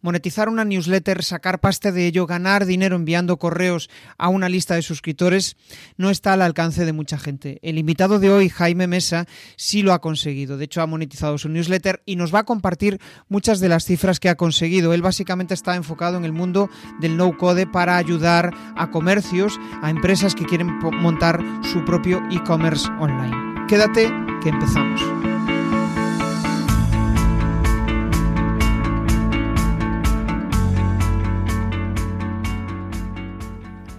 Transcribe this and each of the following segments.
monetizar una newsletter, sacar pasta de ello, ganar dinero enviando correos a una lista de suscriptores, no está al alcance de mucha gente. El invitado de hoy, Jaime Mesa, sí lo ha conseguido. De hecho, ha monetizado su newsletter y nos va a compartir muchas de las cifras que ha conseguido. Él básicamente está enfocado en el mundo del no-code para ayudar a comercios, a empresas que quieren montar su propio e-commerce online. Quédate que empezamos.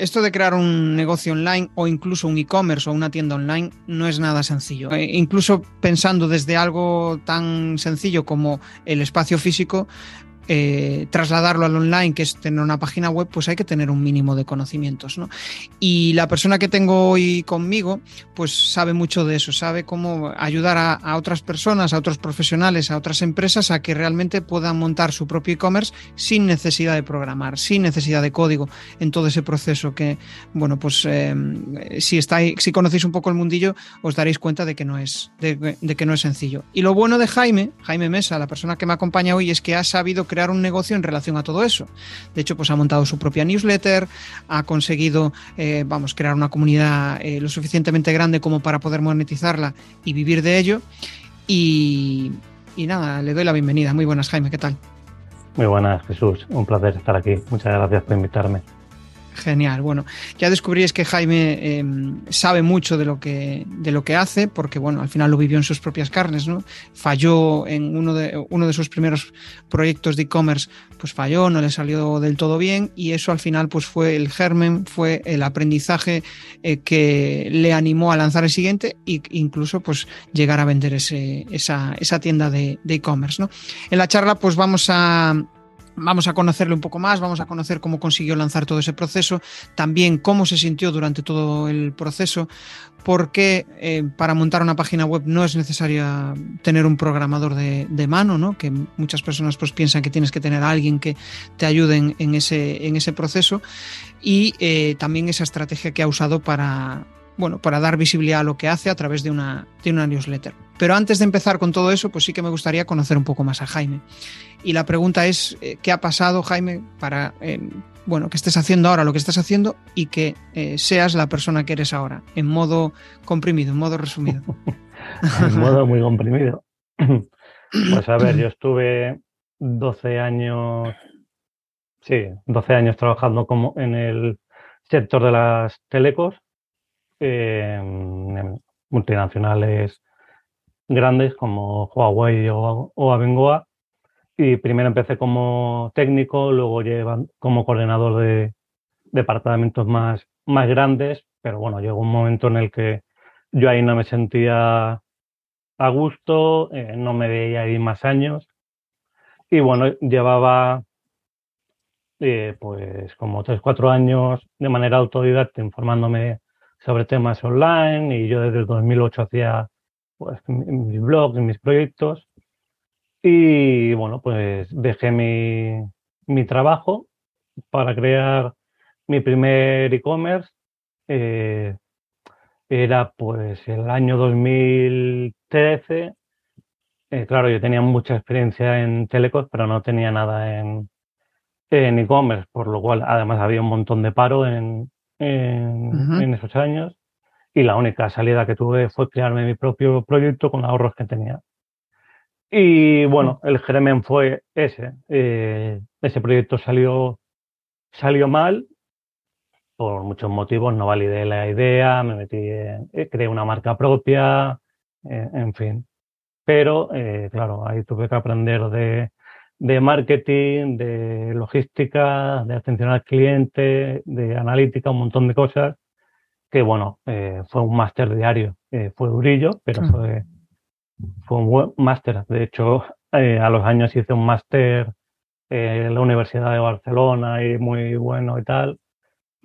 Esto de crear un negocio online o incluso un e-commerce o una tienda online no es nada sencillo. Eh, incluso pensando desde algo tan sencillo como el espacio físico, eh, trasladarlo al online, que es tener una página web, pues hay que tener un mínimo de conocimientos. ¿no? Y la persona que tengo hoy conmigo, pues sabe mucho de eso, sabe cómo ayudar a, otras personas, a otros profesionales, a otras empresas a que realmente puedan montar su propio e-commerce sin necesidad de programar, sin necesidad de código en todo ese proceso que, bueno, pues eh, si, estáis, si conocéis un poco el mundillo, os daréis cuenta de que no es, de, de que no es sencillo. Y lo bueno de Jaime, Jaime Mesa, la persona que me acompaña hoy, es que ha sabido crear un negocio en relación a todo eso. De hecho, pues ha montado su propia newsletter, ha conseguido, eh, vamos, crear una comunidad eh, lo suficientemente grande como para poder monetizarla y vivir de ello. Y nada, le doy la bienvenida. Muy buenas, Jaime, ¿qué tal? Muy buenas, Jesús. Un placer estar aquí. Muchas gracias por invitarme. Genial. Bueno, ya descubríais que Jaime em, sabe mucho de lo que de lo que hace, porque bueno, al final lo vivió en sus propias carnes, ¿no? Falló en uno de uno de sus primeros proyectos de e-commerce, pues falló, no le salió del todo bien, y eso al final, pues fue el germen, fue el aprendizaje eh, que le animó a lanzar el siguiente e incluso pues llegar a vender ese, esa, esa tienda de e-commerce, ¿no? En la charla, pues vamos a Vamos a conocerle un poco más, vamos a conocer cómo consiguió lanzar todo ese proceso, también cómo se sintió durante todo el proceso, porque eh, para montar una página web no es necesario tener un programador de, mano, ¿no? que muchas personas pues, piensan que tienes que tener a alguien que te ayude en, ese, en ese proceso, y eh, también esa estrategia que ha usado para, bueno, para dar visibilidad a lo que hace a través de una, de una newsletter. Pero antes de empezar con todo eso, pues sí que me gustaría conocer un poco más a Jaime. Y la pregunta es, eh, ¿qué ha pasado, Jaime, para eh, bueno, que estés haciendo ahora lo que estás haciendo y que eh, seas la persona que eres ahora, en modo comprimido, en modo resumido? en modo muy comprimido. Pues a ver, yo estuve 12 años, sí, 12 años trabajando como en el sector de las telecos multinacionales grandes como Huawei o, o Abengoa. Y primero empecé como técnico, luego llevan como coordinador de departamentos más, más grandes, pero bueno, llegó un momento en el que yo ahí no me sentía a gusto, eh, no me veía ahí más años. Y bueno, llevaba eh, pues como tres, cuatro años de manera autodidacta informándome sobre temas online y yo desde el 2008 hacía pues, mis blogs, mis proyectos y bueno, pues dejé mi, mi trabajo para crear mi primer e-commerce. Eh, era pues el año 2013. Eh, claro, yo tenía mucha experiencia en telecos, pero no tenía nada en e-commerce, por lo cual además había un montón de paro en, en, esos años y la única salida que tuve fue crearme mi propio proyecto con ahorros que tenía. Y bueno, el germen fue ese. Eh, ese proyecto salió, salió mal por muchos motivos, no validé la idea, me metí, eh, creé una marca propia, eh, en fin. Pero, claro, ahí tuve que aprender de, de marketing, de logística, de atención al cliente, de analítica, un montón de cosas que, bueno, eh, fue un máster diario. Eh, fue durillo, pero fue, fue un buen máster. De hecho, eh, a los años hice un máster en la Universidad de Barcelona y muy bueno y tal.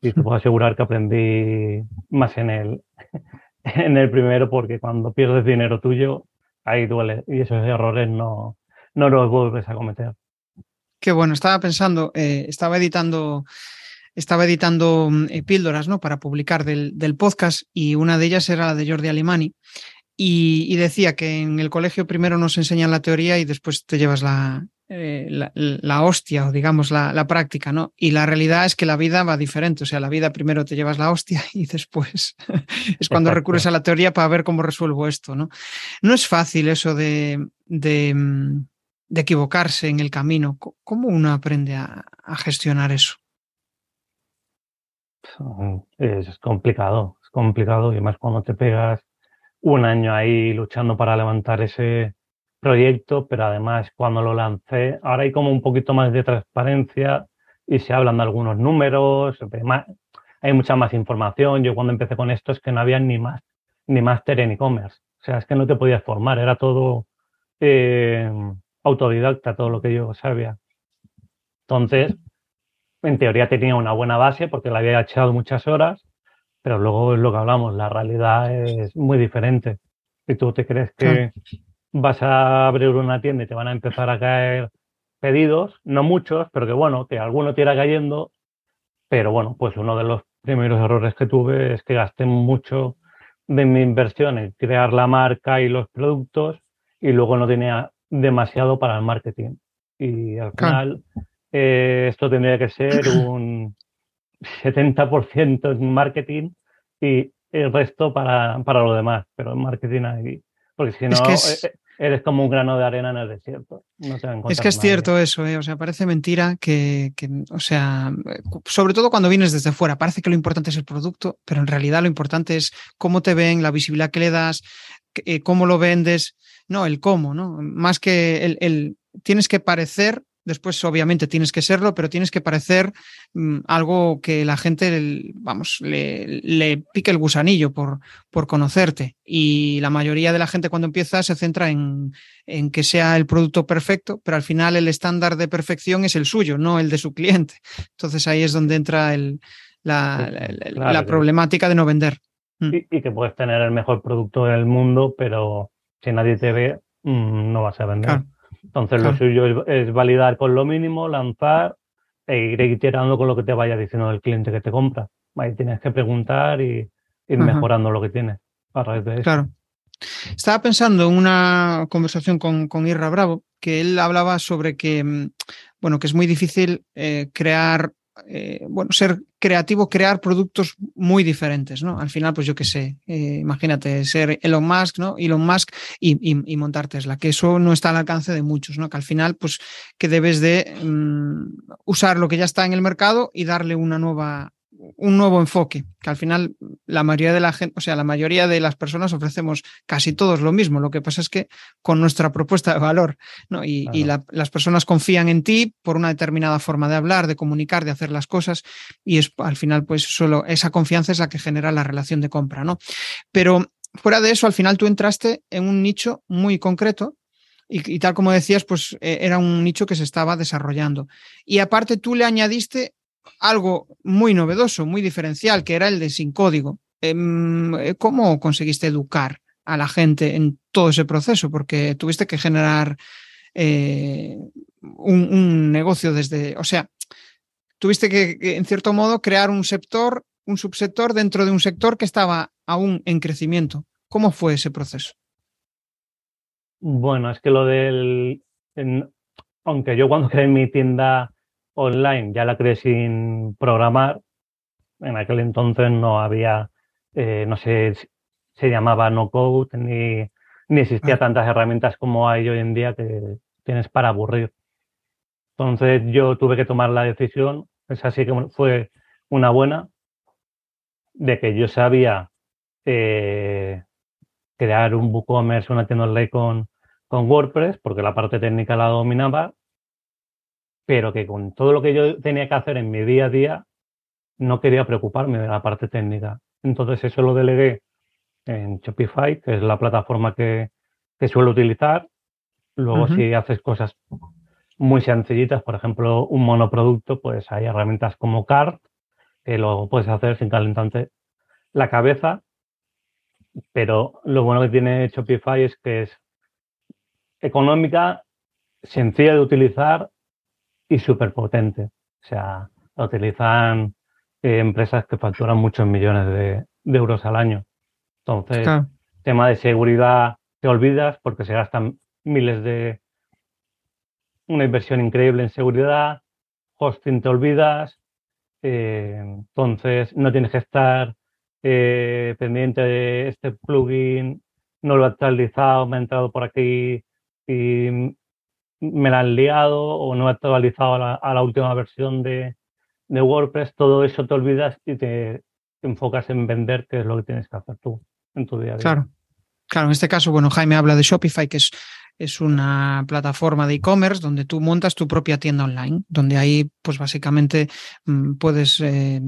Y te puedo asegurar que aprendí más en el, en el primero porque cuando pierdes dinero tuyo, ahí duele y esos errores no, no los vuelves a cometer. Qué bueno, estaba pensando, eh, estaba editando estaba editando mm, eh, píldoras ¿no? para publicar del, del, podcast y una de ellas era la de Jordi Alimani. Y, y, decía que en el colegio primero nos enseñan la teoría y después te llevas la, eh, la, la, hostia o digamos la, la, práctica, ¿no? Y la realidad es que la vida va diferente, o sea, la vida primero te llevas la hostia y después es cuando Exacto. recurres a la teoría para ver cómo resuelvo esto, ¿no? No es fácil eso de, de, mm, de equivocarse en el camino. ¿Cómo uno aprende a, gestionar eso? Es complicado, es complicado y más cuando te pegas un año ahí luchando para levantar ese proyecto, pero además cuando lo lancé, ahora hay como un poquito más de transparencia y se hablan de algunos números, hay mucha más información. Yo cuando empecé con esto es que no había ni más, ni máster en e-commerce. O sea, es que no te podías formar, era todo eh, autodidacta, todo lo que yo sabía. Entonces, en teoría tenía una buena base porque le había echado muchas horas, pero luego es lo que hablamos, la realidad es muy diferente. Si tú te crees que vas a abrir una tienda y te van a empezar a caer pedidos, no muchos, pero que bueno, que alguno te irá cayendo, pero bueno, pues uno de los primeros errores que tuve es que gasté mucho de mi inversión en crear la marca y los productos y luego no tenía demasiado para el marketing. Y al final eh, esto tendría que ser un 70% en marketing y el resto para, para lo demás, pero en marketing ahí. Porque si no, es que es... Eh, eres como un grano de arena en el desierto. No te es que es nadie. cierto eso, ¿eh? o sea, parece mentira que, que, o sea, sobre todo cuando vienes desde fuera, parece que lo importante es el producto, pero en realidad lo importante es cómo te ven, la visibilidad que le das, eh, cómo lo vendes, no, el cómo, ¿no? Más que el, el tienes que parecer Después, obviamente, tienes que serlo, pero tienes que parecer mmm, algo que la gente, vamos, le, le, pique el gusanillo por, por conocerte. Y la mayoría de la gente cuando empieza se centra en, en, que sea el producto perfecto, pero al final el estándar de perfección es el suyo, no el de su cliente. Entonces ahí es donde entra el, la, la, claro, la, problemática de no vender. Mm. Y, y, que puedes tener el mejor producto del mundo, pero si nadie te ve, mmm, no vas a vender. Claro. Entonces claro. lo suyo es, es, validar con lo mínimo, lanzar e ir iterando con lo que te vaya diciendo el cliente que te compra. Ahí tienes que preguntar y ir Ajá. mejorando lo que tienes a raíz de eso. Claro. Estaba pensando en una conversación con, con Irra Bravo, que él hablaba sobre que, mm, bueno, que es muy difícil eh, crear eh, bueno, ser creativo, crear productos muy diferentes, ¿no? Al final, pues yo qué sé, eh, imagínate ser Elon Musk, ¿no? Elon Musk y, montar Tesla, que eso no está al alcance de muchos, ¿no? Que al final, pues que debes de um, usar lo que ya está en el mercado y darle una nueva, un nuevo enfoque, que al final la mayoría de la gente, o sea, la mayoría de las personas ofrecemos casi todos lo mismo. Lo que pasa es que con nuestra propuesta de valor, ¿no? Y, claro. y la, las personas confían en ti por una determinada forma de hablar, de comunicar, de hacer las cosas, y es al final, pues solo esa confianza es la que genera la relación de compra, ¿no? Pero fuera de eso, al final tú entraste en un nicho muy concreto, y, y, tal como decías, pues eh, era un nicho que se estaba desarrollando. Y aparte tú le añadiste algo muy novedoso, muy diferencial, que era el de sin código. Em, eh, ¿Cómo conseguiste educar a la gente en todo ese proceso? Porque tuviste que generar eh, un, negocio desde, o sea, tuviste que, que, en cierto modo, crear un sector, un subsector dentro de un sector que estaba aún en crecimiento. ¿Cómo fue ese proceso? Bueno, es que lo del, en, aunque yo cuando creé mi tienda online ya la creé sin programar. En aquel entonces no había, eh, no sé, se llamaba no code ni, ni existía ah. tantas herramientas como hay hoy en día que tienes para aburrir. Entonces yo tuve que tomar la decisión, es así que fue una buena, de que yo sabía eh, crear un WooCommerce, una tienda online con, con WordPress, porque la parte técnica la dominaba, pero que con todo lo que yo tenía que hacer en mi día a día, no quería preocuparme de la parte técnica. Entonces eso lo delegué en Shopify, que es la plataforma que, que suelo utilizar. Luego, uh -huh. si haces cosas muy sencillitas, por ejemplo, un monoproducto, pues hay herramientas como Cart, que lo puedes hacer sin calentarte la cabeza. pero lo bueno que tiene Shopify es que es económica, sencilla de utilizar y súper potente. O sea, la utilizan eh, empresas que facturan muchos millones de, euros al año. Entonces, tema de seguridad te olvidas porque se gastan miles de... una inversión increíble en seguridad, hosting te olvidas, eh, entonces no tienes que estar eh, pendiente de este plugin, no lo he actualizado, me ha entrado por aquí y me la han liado o no he actualizado a la, última versión de, WordPress, todo eso te olvidas y te, enfocas en vender, que es lo que tienes que hacer tú en tu día a día. Claro. Claro, en este caso, bueno, Jaime habla de Shopify, que es, es una plataforma de e-commerce donde tú montas tu propia tienda online, donde ahí, pues básicamente mm, puedes eh,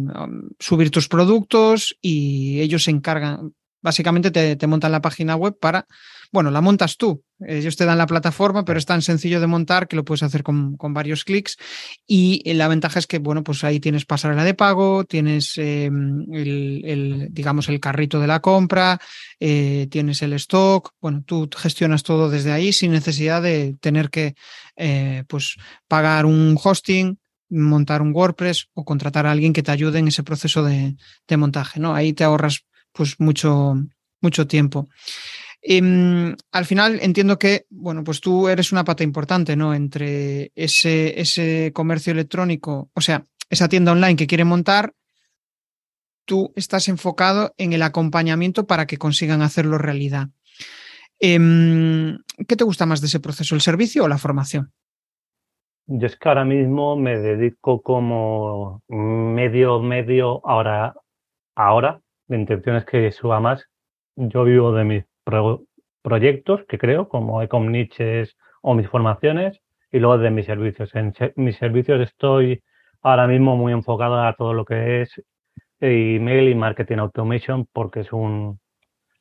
subir tus productos y ellos se encargan, básicamente te, montan la página web para, bueno, la montas tú. Ellos te dan la plataforma, pero es tan sencillo de montar que lo puedes hacer con, varios clics. Y la ventaja es que, bueno, pues ahí tienes pasarela de pago, tienes em, el, digamos, el carrito de la compra, eh, tienes el stock. Bueno, tú gestionas todo desde ahí sin necesidad de tener que, eh, pues, pagar un hosting, montar un WordPress o contratar a alguien que te ayude en ese proceso de, de montaje, ¿no? Ahí te ahorras pues mucho, mucho tiempo. Em, al final entiendo que, bueno, pues tú eres una pata importante, ¿no? Entre ese, ese comercio electrónico, o sea, esa tienda online que quiere montar, tú estás enfocado en el acompañamiento para que consigan hacerlo realidad. Em, ¿Qué te gusta más de ese proceso, el servicio o la formación? Yo es que ahora mismo me dedico como medio, medio, ahora, ahora la intención es que suba más. Yo vivo de mis proyectos que creo, como Ecom Niches o mis formaciones, y luego de mis servicios. En mis servicios estoy ahora mismo muy enfocado a todo lo que es email y marketing automation, porque es un,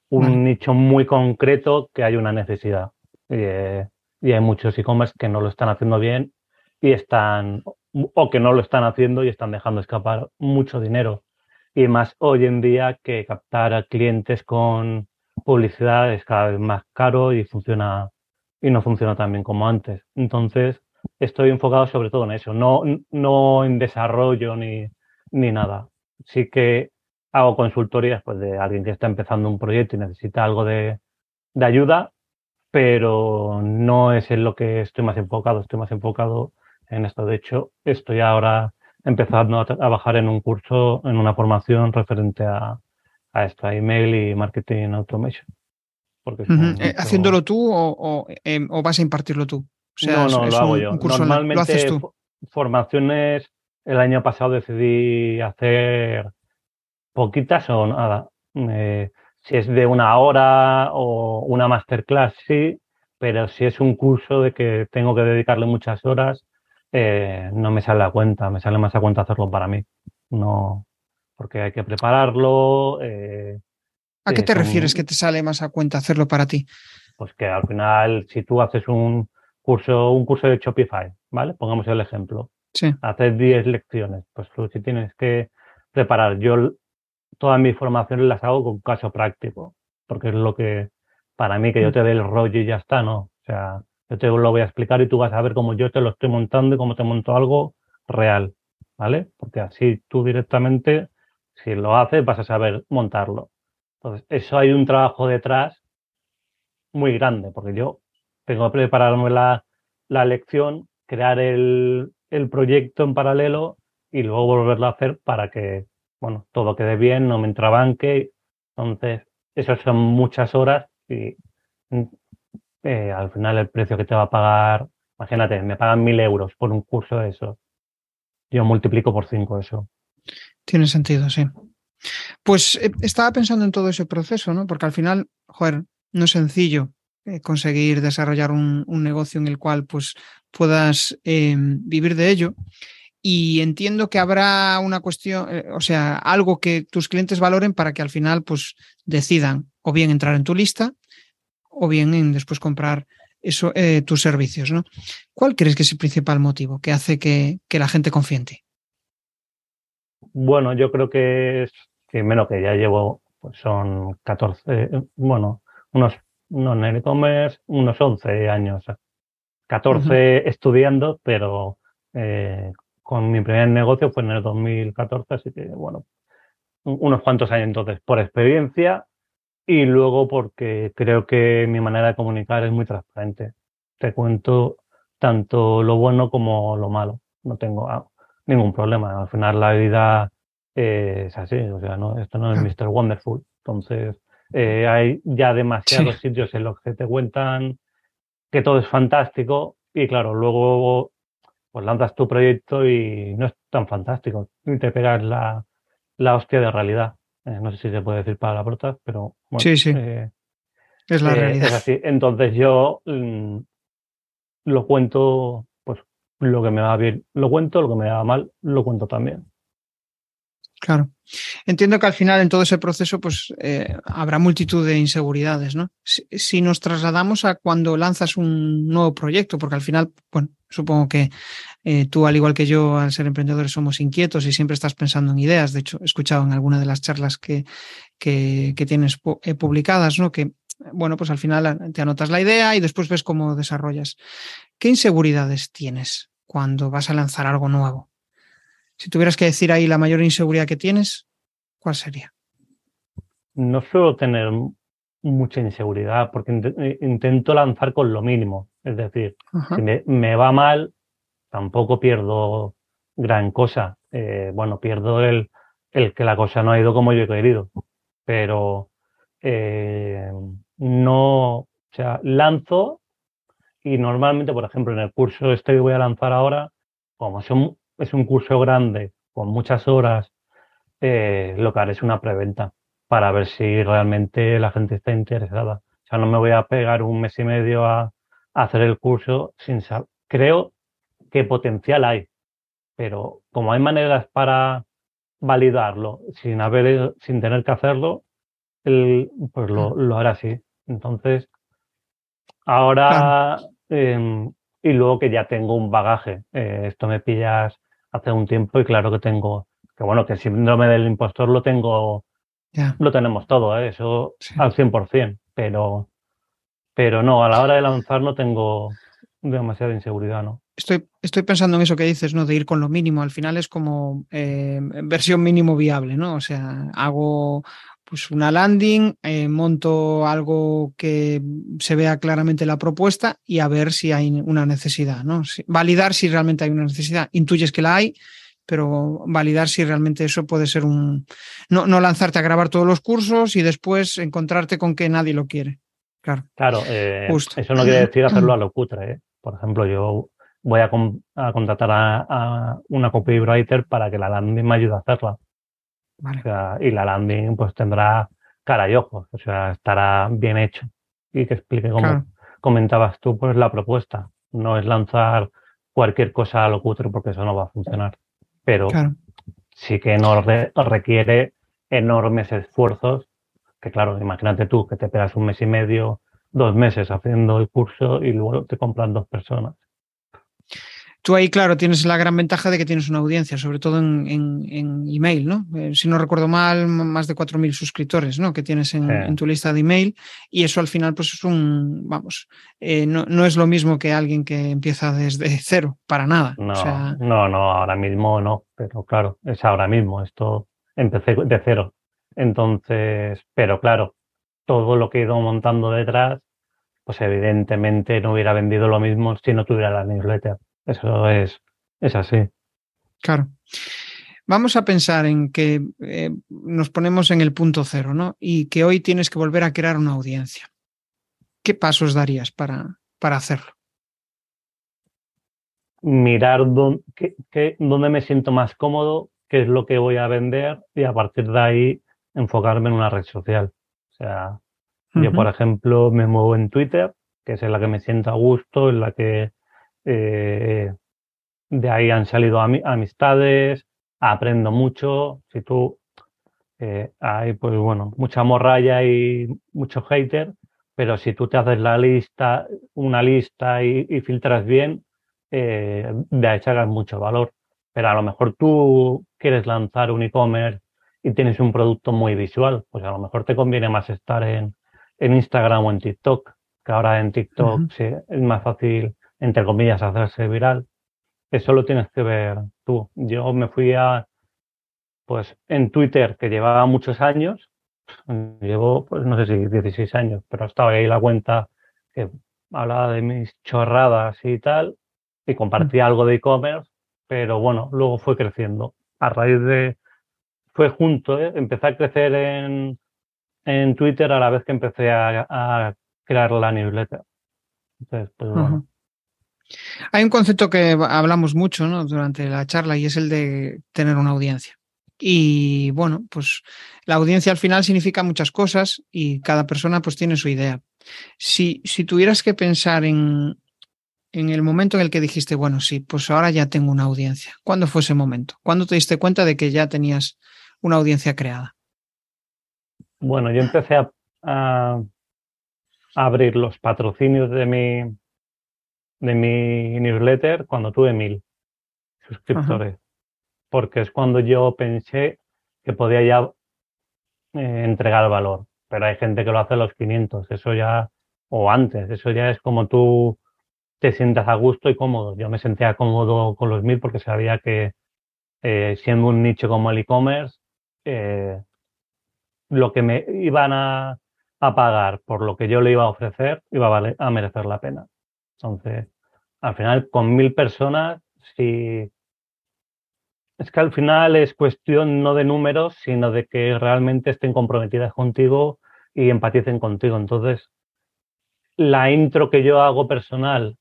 un nicho muy concreto que hay una necesidad. Y, eh, y hay muchos e-commerce que no lo están haciendo bien y están, o que no lo están haciendo y están dejando escapar mucho dinero y más hoy en día que captar a clientes con publicidad es cada vez más caro y funciona y no funciona tan bien como antes. Entonces, estoy enfocado sobre todo en eso, no, no en desarrollo ni, ni nada. Sí que hago consultorías pues, de alguien que está empezando un proyecto y necesita algo de, de ayuda, pero no es en lo que estoy más enfocado, estoy más enfocado en esto. De hecho, estoy ahora empezando a trabajar en un curso, en una formación referente a, a esto, a email y marketing automation. Eh, ¿Haciéndolo tú em, o, vas a impartirlo tú? no, no, lo hago yo. Normalmente, formaciones, el año pasado decidí hacer poquitas o nada. Eh, si es de una hora o una masterclass, sí, pero si es un curso de que tengo que dedicarle muchas horas, eh, no me sale a cuenta, me sale más a cuenta hacerlo para mí. No, porque hay que prepararlo. Eh, ¿A qué te refieres que te sale más a cuenta hacerlo para ti? Pues que al final, si tú haces un curso, un curso de Shopify, ¿vale? Pongamos el ejemplo. Sí. Haces 10 lecciones, pues tú si tienes que preparar. Yo todas mis formaciones las hago con caso práctico, porque es lo que, para mí, que yo mm. te dé el rollo y ya está, ¿no? O sea, yo te lo voy a explicar y tú vas a ver cómo yo te lo estoy montando y cómo te monto algo real, ¿vale? Porque así tú directamente, si lo haces, vas a saber montarlo. Entonces, eso hay un trabajo detrás muy grande, porque yo tengo que prepararme la, la lección, crear el, el proyecto en paralelo y luego volverlo a hacer para que, bueno, todo quede bien, no me entrabanque. Entonces, eso son muchas horas y eh, al final el precio que te va a pagar, imagínate, me pagan mil euros por un curso de eso. Yo multiplico por cinco eso. Tiene sentido, sí. Pues eh, estaba pensando en todo ese proceso, ¿no? Porque al final, joder, no es sencillo eh, conseguir desarrollar un, negocio en el cual pues puedas em, vivir de ello. Y entiendo que habrá una cuestión, o sea, algo que tus clientes valoren para que al final pues decidan o bien entrar en tu lista o bien en después comprar eh, tus servicios. ¿no? ¿Cuál crees que es el principal motivo que hace que, la gente confíe? Bueno, yo creo que es, que menos que ya llevo pues son 14, bueno, unos, no en e-commerce, unos 11 años. 14 estudiando, pero eh, con mi primer negocio fue en el 2014, así que bueno, unos cuantos años entonces, por experiencia y luego porque creo que mi manera de comunicar es muy transparente. Te cuento tanto lo bueno como lo malo. No tengo ah, ningún problema. Al final la vida es así, o sea, no, esto no es Mr. Wonderful. Entonces, eh, hay ya demasiados sitios en los que te cuentan que todo es fantástico y claro, luego pues lanzas tu proyecto y no es tan fantástico y te pegas la, la hostia de realidad. Eh, no sé si se puede decir para palabrotas, pero bueno. Sí, sí. Eh, es la realidad. Es así. Entonces yo mm, lo cuento, lo que me va bien, lo cuento, lo que me va mal, lo cuento también. Claro. Entiendo que al final en todo ese proceso pues eh, habrá multitud de inseguridades, ¿no? Si, nos trasladamos a cuando lanzas un nuevo proyecto, porque al final, bueno, supongo que eh, tú al igual que yo al ser emprendedores somos inquietos y siempre estás pensando en ideas. De hecho, he escuchado en alguna de las charlas que, que, tienes eh, publicadas, ¿no? Que, bueno, pues al final te anotas la idea y después ves cómo desarrollas. ¿Qué inseguridades tienes cuando vas a lanzar algo nuevo? Si tuvieras que decir ahí la mayor inseguridad que tienes, ¿cuál sería? No suelo tener mucha inseguridad porque eh, intento lanzar con lo mínimo. Es decir, si me, va mal, tampoco pierdo gran cosa. Eh, bueno, pierdo el, el, que la cosa no ha ido como yo he querido. Pero eh, no, o sea, lanzo y normalmente, por ejemplo, en el curso este que voy a lanzar ahora, como son es un curso grande con muchas horas, eh, lo que haré es una preventa para ver si realmente la gente está interesada. O sea, no me voy a pegar un mes y medio a, hacer el curso sin saber. Creo que potencial hay, pero como hay maneras para validarlo sin haber, sin tener que hacerlo, pues lo, lo hará así. Entonces, ahora, em, y luego que ya tengo un bagaje, eh, esto me pillas hace un tiempo y claro que tengo, que bueno, que el síndrome del impostor lo tengo, lo tenemos todo, ¿eh? eso al 100%, pero, pero no, a la hora de lanzar no tengo demasiada inseguridad, ¿no? Estoy, estoy pensando en eso que dices, ¿no? De ir con lo mínimo. Al final es como eh, versión mínimo viable, ¿no? O sea, hago pues una landing, eh, monto algo que se vea claramente la propuesta y a ver si hay una necesidad, ¿no? validar si realmente hay una necesidad. Intuyes que la hay, pero validar si realmente eso puede ser un... No, no lanzarte a grabar todos los cursos y después encontrarte con que nadie lo quiere. Claro, claro eh, eso no quiere decir hacerlo a lo cutre. ¿eh? Por ejemplo, yo voy a, contratar a, a, una copywriter para que la landing me ayude a hacerla y la landing pues tendrá cara y ojos, o sea, estará bien hecho y que explique como comentabas tú, pues la propuesta. No es lanzar cualquier cosa a lo cutre porque eso no va a funcionar. Pero sí que no requiere enormes esfuerzos, que claro, imagínate tú que te pegas un mes y medio, dos meses haciendo el curso y luego te compran dos personas. Tú ahí, claro, tienes la gran ventaja de que tienes una audiencia, sobre todo en, email, ¿no? Eh, si no recuerdo mal, más de 4.000 suscriptores, ¿no? Que tienes en, tu lista de email. Y eso al final, pues es un, vamos, eh, no, es lo mismo que alguien que empieza desde cero, para nada. No, no, no, ahora mismo no, pero claro, es ahora mismo. Esto empecé de cero. Entonces, pero claro, todo lo que he ido montando detrás, pues evidentemente no hubiera vendido lo mismo si no tuviera la newsletter. Eso es, es así. Claro. Vamos a pensar en que eh, nos ponemos en el punto cero, ¿no? Y que hoy tienes que volver a crear una audiencia. ¿Qué pasos darías para, para hacerlo? Mirar dónde, dónde me siento más cómodo, qué es lo que voy a vender y a partir de ahí enfocarme en una red social. O sea, yo, por ejemplo, me muevo en Twitter, que es en la que me siento a gusto, en la que eh, de ahí han salido amistades, aprendo mucho. Si tú eh, hay, pues bueno, mucha morralla y mucho hater, pero si tú te haces la lista, una lista y, filtras bien, eh, de ahí sacas mucho valor. Pero a lo mejor tú quieres lanzar un e-commerce y tienes un producto muy visual, pues a lo mejor te conviene más estar en, Instagram o en TikTok, que ahora en TikTok es más fácil, entre comillas, hacerse viral. Eso lo tienes que ver tú. Yo me fui a, pues en Twitter, que llevaba muchos años, llevo, pues no sé si 16 años, pero estaba ahí la cuenta que hablaba de mis chorradas y tal, y compartía algo de e-commerce, pero bueno, luego fue creciendo. A raíz de, fue junto, ¿eh? empecé a crecer en, en Twitter a la vez que empecé a, crear la newsletter. Entonces, pues bueno. Hay un concepto que hablamos mucho durante la charla y es el de tener una audiencia. Y bueno, pues la audiencia al final significa muchas cosas y cada persona pues tiene su idea. Si, si tuvieras que pensar en, en el momento en el que dijiste, bueno, sí, pues ahora ya tengo una audiencia, ¿cuándo fue ese momento? ¿Cuándo te diste cuenta de que ya tenías una audiencia creada? Bueno, yo empecé a, abrir los patrocinios de mi, de mi newsletter cuando tuve mil suscriptores, porque es cuando yo pensé que podía ya eh, entregar valor, pero hay gente que lo hace a los 500, eso ya, o antes, eso ya es como tú te sientas a gusto y cómodo. Yo me sentía cómodo con los mil porque sabía que eh, siendo un nicho como el e-commerce, eh, lo que me iban a, pagar por lo que yo le iba a ofrecer iba a, a merecer la pena. Entonces, al final, con mil personas, si... Es que al final es cuestión no de números, sino de que realmente estén comprometidas contigo y empaticen contigo. Entonces, la intro que yo hago personal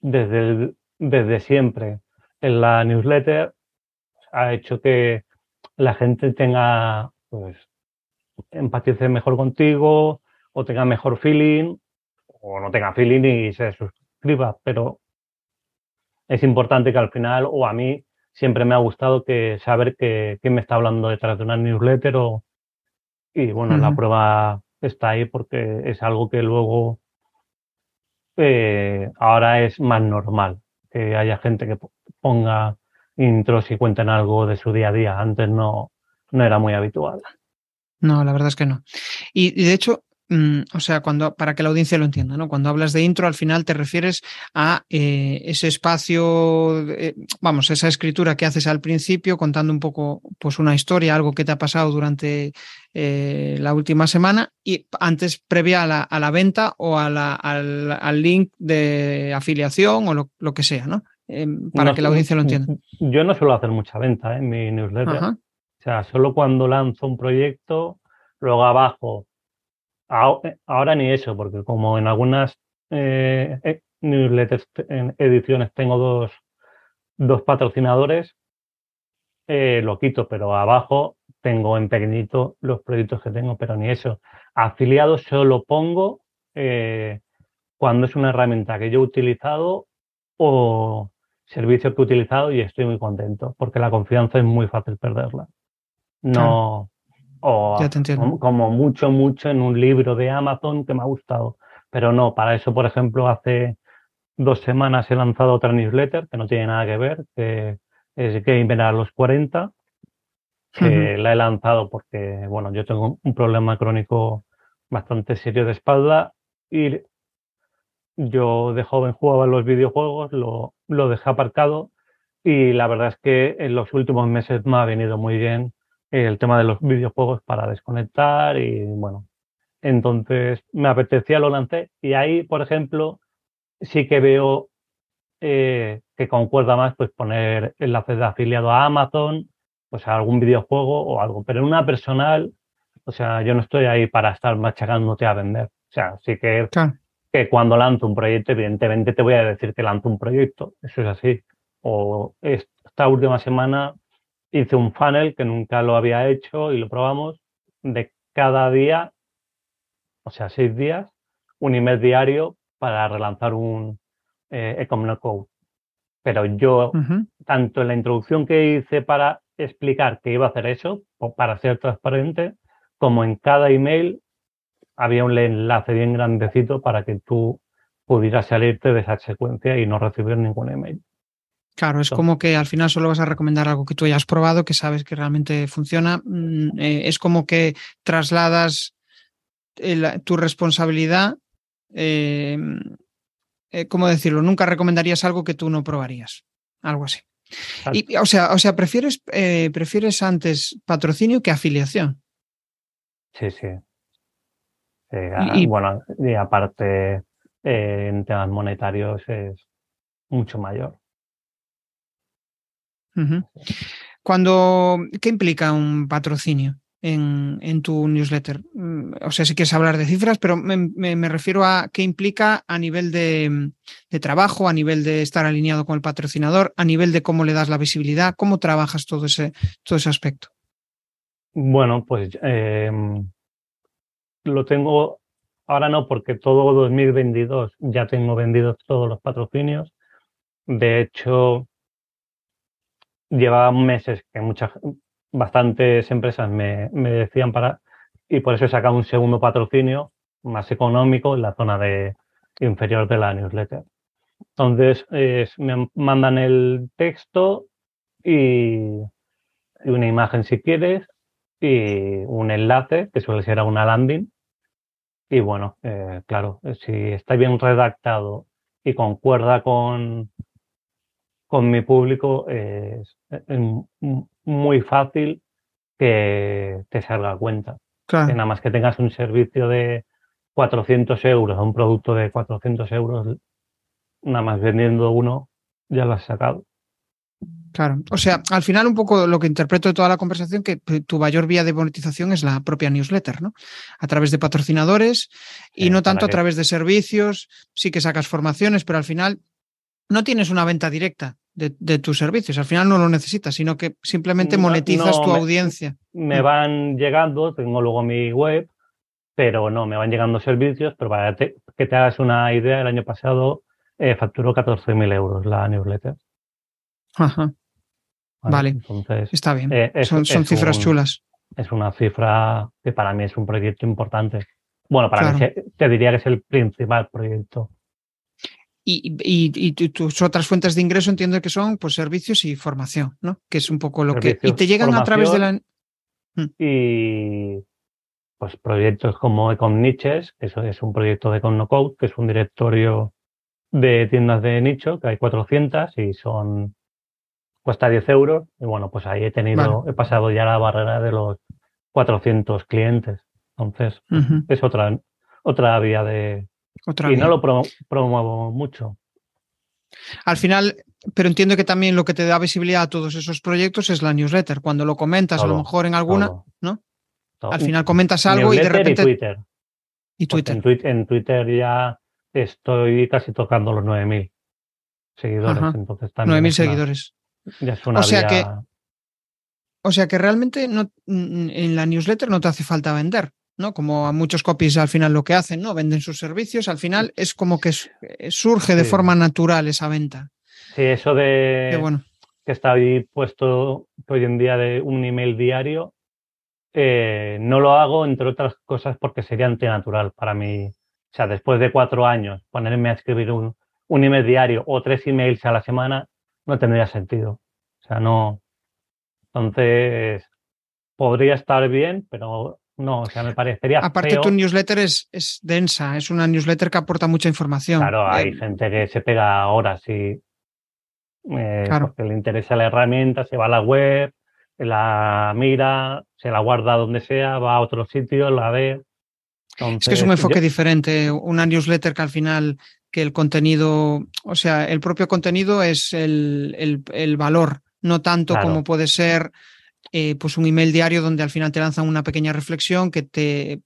desde, desde siempre en la newsletter ha hecho que la gente tenga, pues, empatice mejor contigo o tenga mejor feeling o no tenga feeling y se suscriba, pero es importante que al final, o a mí siempre me ha gustado que saber que, quién me está hablando detrás de una newsletter o, y bueno, la prueba está ahí porque es algo que luego eh, ahora es más normal que haya gente que ponga intros y cuenten algo de su día a día. Antes no, no era muy habitual. No, la verdad es que no. Y, de hecho, mm, o sea, cuando, para que la audiencia lo entienda, ¿no? Cuando hablas de intro, al final te refieres a eh, ese espacio, vamos, esa escritura que haces al principio, contando un poco, pues, una historia, algo que te ha pasado durante eh, la última semana y antes previa a la, venta o a la, al, link de afiliación o lo, que sea, ¿no? Em, para que la audiencia lo entienda. Yo no suelo hacer mucha venta ¿eh? en mi newsletter. O sea, solo cuando lanzo un proyecto, luego abajo. Ahora ni eso, porque como en algunas eh, newsletters, en ediciones tengo dos, dos patrocinadores, lo quito, pero abajo tengo en pequeñito los proyectos que tengo, pero ni eso. Afiliados solo pongo eh, cuando es una herramienta que yo he utilizado o servicio que he utilizado y estoy muy contento, porque la confianza es muy fácil perderla. No, o como, mucho, mucho en un libro de Amazon que me ha gustado, pero no, para eso, por ejemplo, hace dos semanas he lanzado otra newsletter que no tiene nada que ver, que es Gamer a los 40, que la he lanzado porque, bueno, yo tengo un problema crónico bastante serio de espalda y yo de joven jugaba los videojuegos, lo, lo dejé aparcado y la verdad es que en los últimos meses me ha venido muy bien el tema de los videojuegos para desconectar y bueno, entonces me apetecía, lo lancé y ahí, por ejemplo, sí que veo eh, que concuerda más pues poner enlaces de afiliado a Amazon pues algún videojuego o algo, pero en una personal, o sea, yo no estoy ahí para estar machacándote a vender. O sea, sí que, que cuando lanzo un proyecto, evidentemente te voy a decir que lanzo un proyecto, eso es así. O esta última semana hice un funnel que nunca lo había hecho y lo probamos de cada día, o sea, seis días, un email diario para relanzar un eh, Code. Pero yo, tanto en la introducción que hice para explicar que iba a hacer eso para ser transparente, como en cada email había un enlace bien grandecito para que tú pudieras salirte de esa secuencia y no recibir ningún email. Claro, es como que al final solo vas a recomendar algo que tú hayas probado, que sabes que realmente funciona. Mm, eh, es como que trasladas tu responsabilidad. Eh, eh, ¿Cómo decirlo? Nunca recomendarías algo que tú no probarías. Algo así. Y, o sea, o sea prefieres, prefieres antes patrocinio que afiliación. Sí, sí. y, bueno, y aparte, en temas monetarios es mucho mayor. Cuando, ¿Qué implica un patrocinio en, en, tu newsletter? Mm, o sea, si quieres hablar de cifras, pero me, refiero a qué implica a nivel de, trabajo, a nivel de estar alineado con el patrocinador, a nivel de cómo le das la visibilidad, cómo trabajas todo ese, todo ese aspecto. Bueno, pues em, lo tengo ahora no, porque todo 2022 ya tengo vendidos todos los patrocinios. De hecho, llevaba meses que muchas, bastantes empresas me, decían para, y por eso he sacado un segundo patrocinio más económico en la zona de inferior de la newsletter. Entonces, me mandan el texto y, una imagen si quieres y un enlace que suele ser a una landing. Y bueno, eh, claro, si está bien redactado y concuerda con, con mi público es, muy fácil que te salga cuenta. nada más que tengas un servicio de 400 euros, un producto de 400 euros, nada más vendiendo uno, ya lo has sacado. Claro, o sea, al final un poco lo que interpreto de toda la conversación, que tu mayor vía de monetización es la propia newsletter, ¿no? A través de patrocinadores y no tanto a través de servicios, sí que sacas formaciones, pero al final no tienes una venta directa de, tus servicios. Al final no lo necesitas, sino que simplemente monetizas tu audiencia. Me mm. van llegando, tengo luego mi web, pero no, me van llegando servicios, pero para que te hagas una idea, el año pasado eh, facturó 14.000 euros la newsletter. Ajá. Vale, entonces está bien. Eh, son, cifras chulas. Es una cifra que para mí es un proyecto importante. Bueno, para mí te diría que es el principal proyecto y, tus otras fuentes de ingreso entiendo que son pues servicios y formación, ¿no? Que es un poco lo que... Y te llegan a través de la... Mm. Y pues proyectos como Econ Niches, que eso es un proyecto de Code, que es un directorio de tiendas de nicho, que hay 400 y son cuesta 10 euros. Y bueno, pues ahí he tenido, he pasado ya la barrera de los 400 clientes. Entonces, es otra, otra vía de, y no lo promuevo mucho. Al final, pero entiendo que también lo que te da visibilidad a todos esos proyectos es la newsletter. Cuando lo comentas, a lo mejor en alguna, ¿no? Al final comentas algo y de repente. Y Twitter. Y Twitter. En, Twitter ya estoy casi tocando los 9.000 seguidores. Entonces 9.000 seguidores. Ya es una o sea que. O sea que realmente no, en la newsletter no te hace falta vender. ¿No? Como a muchos copies al final lo que hacen, ¿no? Venden sus servicios, al final es como que eh, surge de forma natural esa venta. Sí, eso de bueno. que está ahí puesto hoy en día de un email diario, eh, no lo hago, entre otras cosas, porque sería antinatural para mí. O sea, después de cuatro años, ponerme a escribir un, un email diario o tres emails a la semana no tendría sentido. O sea, no. Entonces, podría estar bien, pero no, o sea, me parecería. Aparte, tu newsletter es, es, densa, es una newsletter que aporta mucha información. Claro, hay eh, gente que se pega horas y. Eh, porque le interesa la herramienta, se va a la web, la mira, se la guarda donde sea, va a otro sitio, la ve. es que es un enfoque diferente. Una newsletter que al final, que el contenido, o sea, el propio contenido es el, el, valor, no tanto como puede ser eh, pues un email diario donde al final te lanzan una pequeña reflexión que te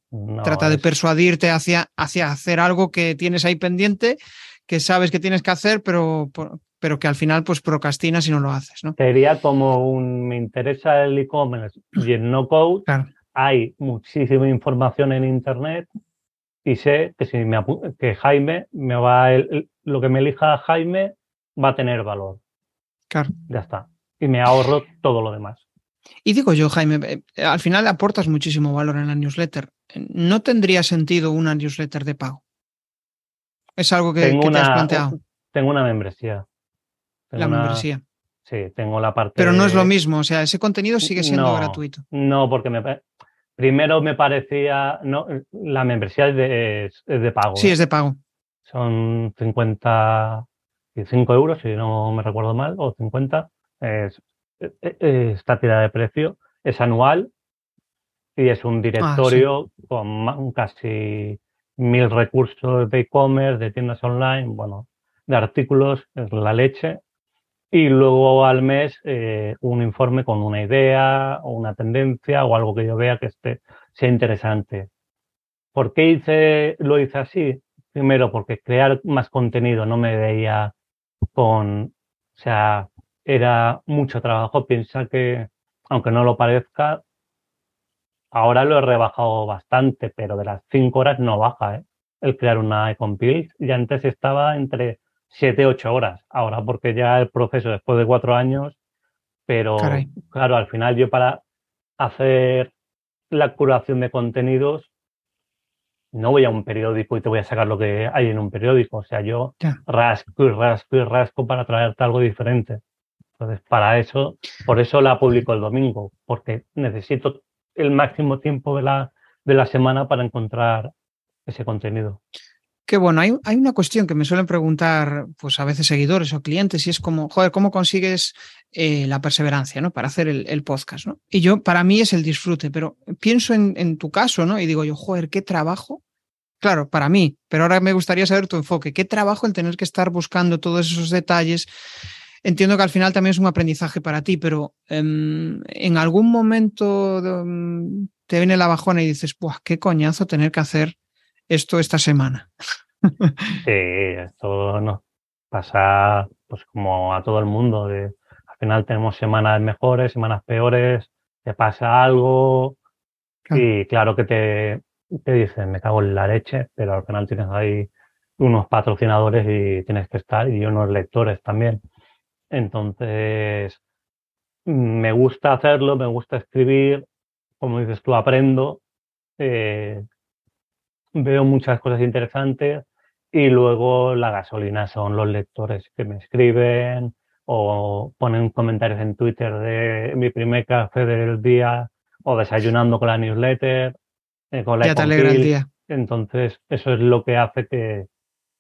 trata de persuadirte hacia, hacia hacer algo que tienes ahí pendiente, que sabes que tienes que hacer, pero, pero que al final pues procrastinas y no lo haces. ¿no? Sería como un me interesa el e-commerce y en no code hay muchísima información en internet y sé que si me que Jaime me va lo que me elija Jaime va a tener valor. Claro. Ya está. Y me ahorro todo lo demás. Y digo yo, Jaime, eh, al final aportas muchísimo valor en la newsletter. ¿No tendría sentido una newsletter de pago? ¿Es algo que, te has planteado? Tengo una membresía. la membresía. Sí, tengo la parte. Pero no es lo mismo, o sea, ese contenido sigue siendo gratuito. No, porque me, primero me parecía. No, la membresía es de, pago. Sí, ¿eh? es de pago. Son 55 euros, si no me recuerdo mal, o 50. Es, esta tira de precio es anual y es un ah, directorio con casi mil recursos de e-commerce, de tiendas online, bueno, de artículos, es la leche y luego al mes eh, un informe con una idea o una tendencia o algo que yo vea que esté, sea interesante. ¿Por qué hice, lo hice así? Primero, porque crear más contenido no me veía con, o sea, era mucho trabajo. Piensa que, aunque no lo parezca, ahora lo he rebajado bastante, pero de las cinco horas no baja, ¿eh? El crear una e-compile. Y antes estaba entre siete, ocho horas. Ahora, porque ya el proceso después de cuatro años, pero claro, al final yo para hacer la curación de contenidos no voy a un periódico y te voy a sacar lo que hay en un periódico. O sea, yo rasco y rasco y rasco para traerte algo diferente. Entonces, para eso, por eso la publico el domingo, porque necesito el máximo tiempo de la, de la semana para encontrar ese contenido. Qué bueno, hay, hay, una cuestión que me suelen preguntar, pues a veces seguidores o clientes, y es como, joder, ¿cómo consigues eh, la perseverancia, ¿no? Para hacer el, podcast, ¿no? Y yo, para mí es el disfrute, pero pienso en, tu caso, ¿no? Y digo yo, joder, qué trabajo. Claro, para mí, pero ahora me gustaría saber tu enfoque. ¿Qué trabajo el tener que estar buscando todos esos detalles? Entiendo que al final también es un aprendizaje para ti, pero em, en algún momento em, te viene la bajona y dices, ¡buah, qué coñazo tener que hacer esto esta semana. sí, esto nos pasa pues como a todo el mundo. al final tenemos semanas mejores, semanas peores, te pasa algo y claro que te, te dicen, me cago en la leche, pero al final tienes ahí unos patrocinadores y tienes que estar y unos lectores también. Entonces, me gusta hacerlo, me gusta escribir, como dices tú, aprendo. Eh, veo muchas cosas interesantes y luego la gasolina son los lectores que me escriben o ponen comentarios en Twitter de mi primer café del día o desayunando con la newsletter. Eh, con la ya te alegra el día. Entonces, eso es lo que hace que,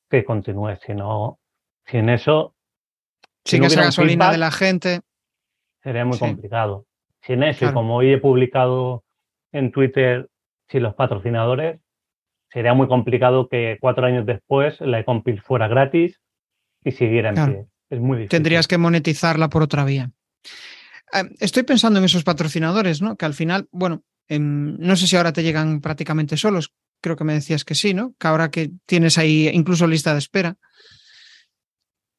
que continúe. Si no, sin eso. Sin esa gasolina de la gente. Sería muy complicado. Sin eso, y como hoy he publicado en Twitter, si los patrocinadores, sería muy complicado que cuatro años después la e fuera gratis y siguiera en pie. Es muy difícil. Tendrías que monetizarla por otra vía. Eh, estoy pensando en esos patrocinadores, ¿no? Que al final, bueno, em, no sé si ahora te llegan prácticamente solos. Creo que me decías que sí, ¿no? Que ahora que tienes ahí incluso lista de espera.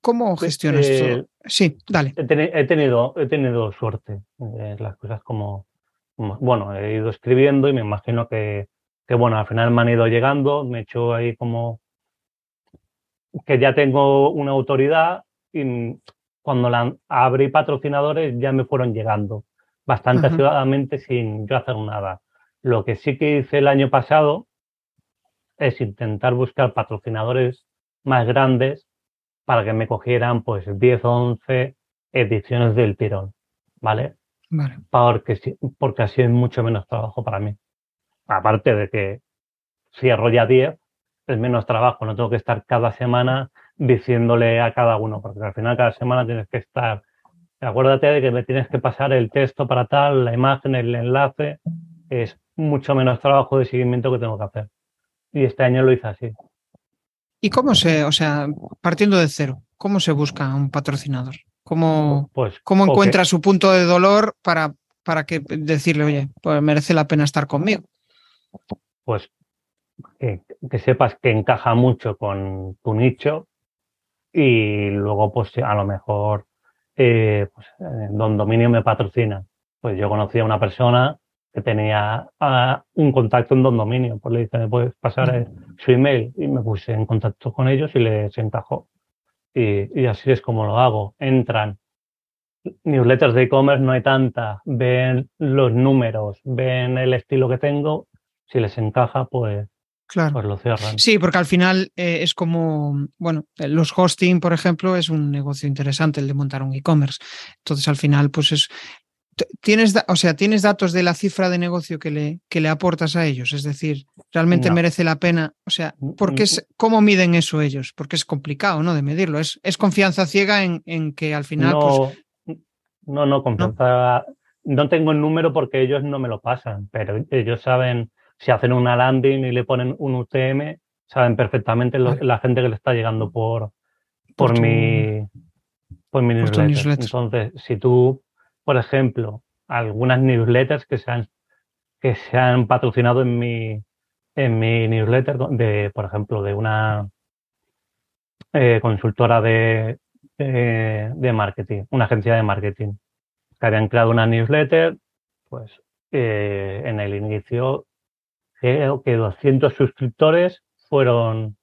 ¿Cómo pues, gestionas eh, Sí, dale. He, tenido, he tenido suerte. Eh, las cosas como, bueno, he ido escribiendo y me imagino que que bueno, al final me han ido llegando, me he hecho ahí como que ya tengo una autoridad y cuando la abrí patrocinadores ya me fueron llegando bastante ciudadamente sin yo hacer nada. Lo que sí que hice el año pasado es intentar buscar patrocinadores más grandes para que me cogieran pues 10 o 11 ediciones del tirón, ¿vale? Vale. Porque, porque así es mucho menos trabajo para mí aparte de que cierro ya 10, es menos trabajo, no tengo que estar cada semana diciéndole a cada uno, porque al final cada semana tienes que estar, acuérdate de que me tienes que pasar el texto para tal, la imagen, el enlace, es mucho menos trabajo de seguimiento que tengo que hacer. Y este año lo hice así. ¿Y cómo se, o sea, partiendo de cero, cómo se busca un patrocinador? ¿Cómo, pues, cómo encuentra su punto de dolor para, para que decirle, oye, pues merece la pena estar conmigo? pues que, sepas que encaja mucho con tu nicho y luego pues a lo mejor eh, pues, Don Dominio me patrocina. Pues yo conocí a una persona que tenía ah, un contacto en Don Dominio, pues le dije, ¿me puedes pasar su email? Y me puse en contacto con ellos y les encajó. Y, y así es como lo hago. Entran newsletters de e-commerce, no hay tanta, ven los números, ven el estilo que tengo si les encaja, pues Claro. Pues lo cierran. Sí, porque al final eh, es como, bueno, los hosting, por ejemplo, es un negocio interesante el de montar un e-commerce. Entonces, al final, pues es. ¿Tienes, o sea, ¿Tienes datos de la cifra de negocio que le, que le aportas a ellos? Es decir, ¿realmente No. merece la pena? O sea, ¿por qué Mm, es- ¿cómo miden eso ellos? Porque es complicado, ¿no? De medirlo. Es, es confianza ciega en, en que al final, pues, no, no, no, confianza. No tengo el número porque ellos no me lo pasan, pero ellos saben si hacen una landing y le ponen un UTM, saben perfectamente lo- la gente que le está llegando por, Por por, tu- mi, por mi por tu newsletter. newsletter. Entonces, si tú, por ejemplo, algunas newsletters que se han, que se han patrocinado en mi, en mi newsletter, de, por ejemplo, de una eh, consultora de, de, de marketing, una agencia de marketing, que habían creado una newsletter, pues eh, en el inicio creo que 200 suscriptores fueron,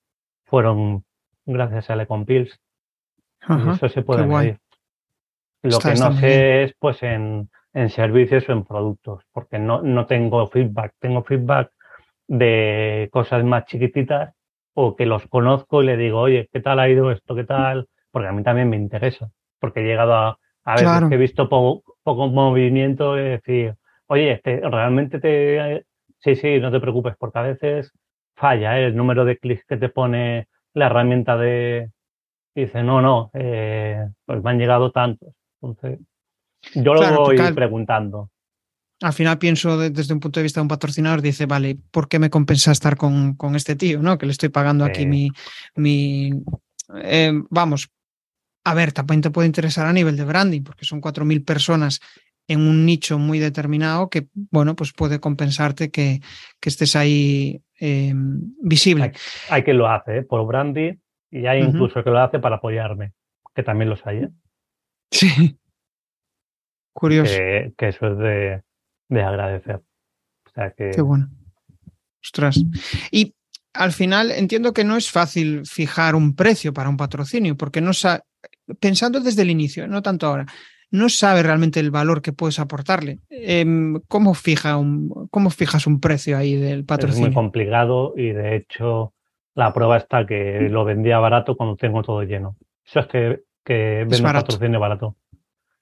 fueron gracias a ajá, eso se puede medir. Lo Está- que no sé es pues en, en servicios o en productos, porque no, no tengo feedback. Tengo feedback de cosas más chiquititas o que los conozco y le digo, oye, ¿qué tal ha ido esto? ¿Qué tal? Porque a mí también me interesa. Porque he llegado a, a veces Claro. que he visto poco, poco movimiento y decir, oye, este, realmente te... Sí, sí, no te preocupes, porque a veces falla ¿eh? el número de clics que te pone la herramienta de... y dice, no, no, eh, pues me han llegado tantos. Entonces, yo lo Claro, voy preguntando. al final pienso de- desde un punto de vista de un patrocinador, dice, vale, ¿por qué me compensa estar con, con este tío, ¿no? Que le estoy pagando aquí mi, mi eh, vamos, a ver, también te puede interesar a nivel de branding, porque son 4.000 personas en un nicho muy determinado que, bueno, pues puede compensarte que, que estés ahí eh, visible. Hay quien lo hace ¿eh? por brandy y hay incluso que lo hace para apoyarme, que también los hay. ¿eh? Sí. Curioso. Que, que eso es de, de agradecer. O sea que Qué bueno. Ostras. Y al final entiendo que no es fácil fijar un precio para un patrocinio, porque no sa- pensando desde el inicio, no tanto ahora, no sabe realmente el valor que puedes aportarle. Em, ¿cómo, fija un, ¿Cómo fijas un precio ahí del es muy patrocinio? complicado y de hecho la prueba está que lo vendía barato cuando tengo todo lleno. Eso es que, que vendo patrocinio barato.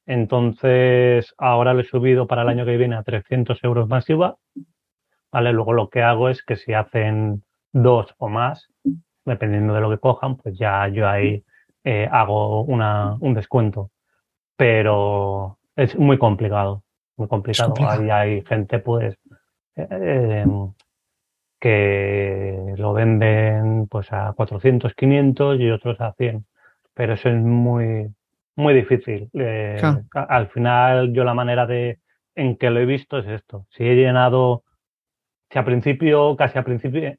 Entonces, ahora lo he subido para el año que viene a 300 euros más IVA. ¿vale? Luego lo que hago es que si hacen dos o más, dependiendo de lo que cojan, pues ya yo ahí eh, hago una, un descuento. Pero es muy complicado, muy complicado. complicado. Ahí hay gente, pues, eh, que lo venden pues a 400, 500 y otros a 100. Pero eso es muy, muy difícil. Eh, Claro. Al final, yo la manera de en que lo he visto es esto. Si he llenado, si a principio, casi a principio,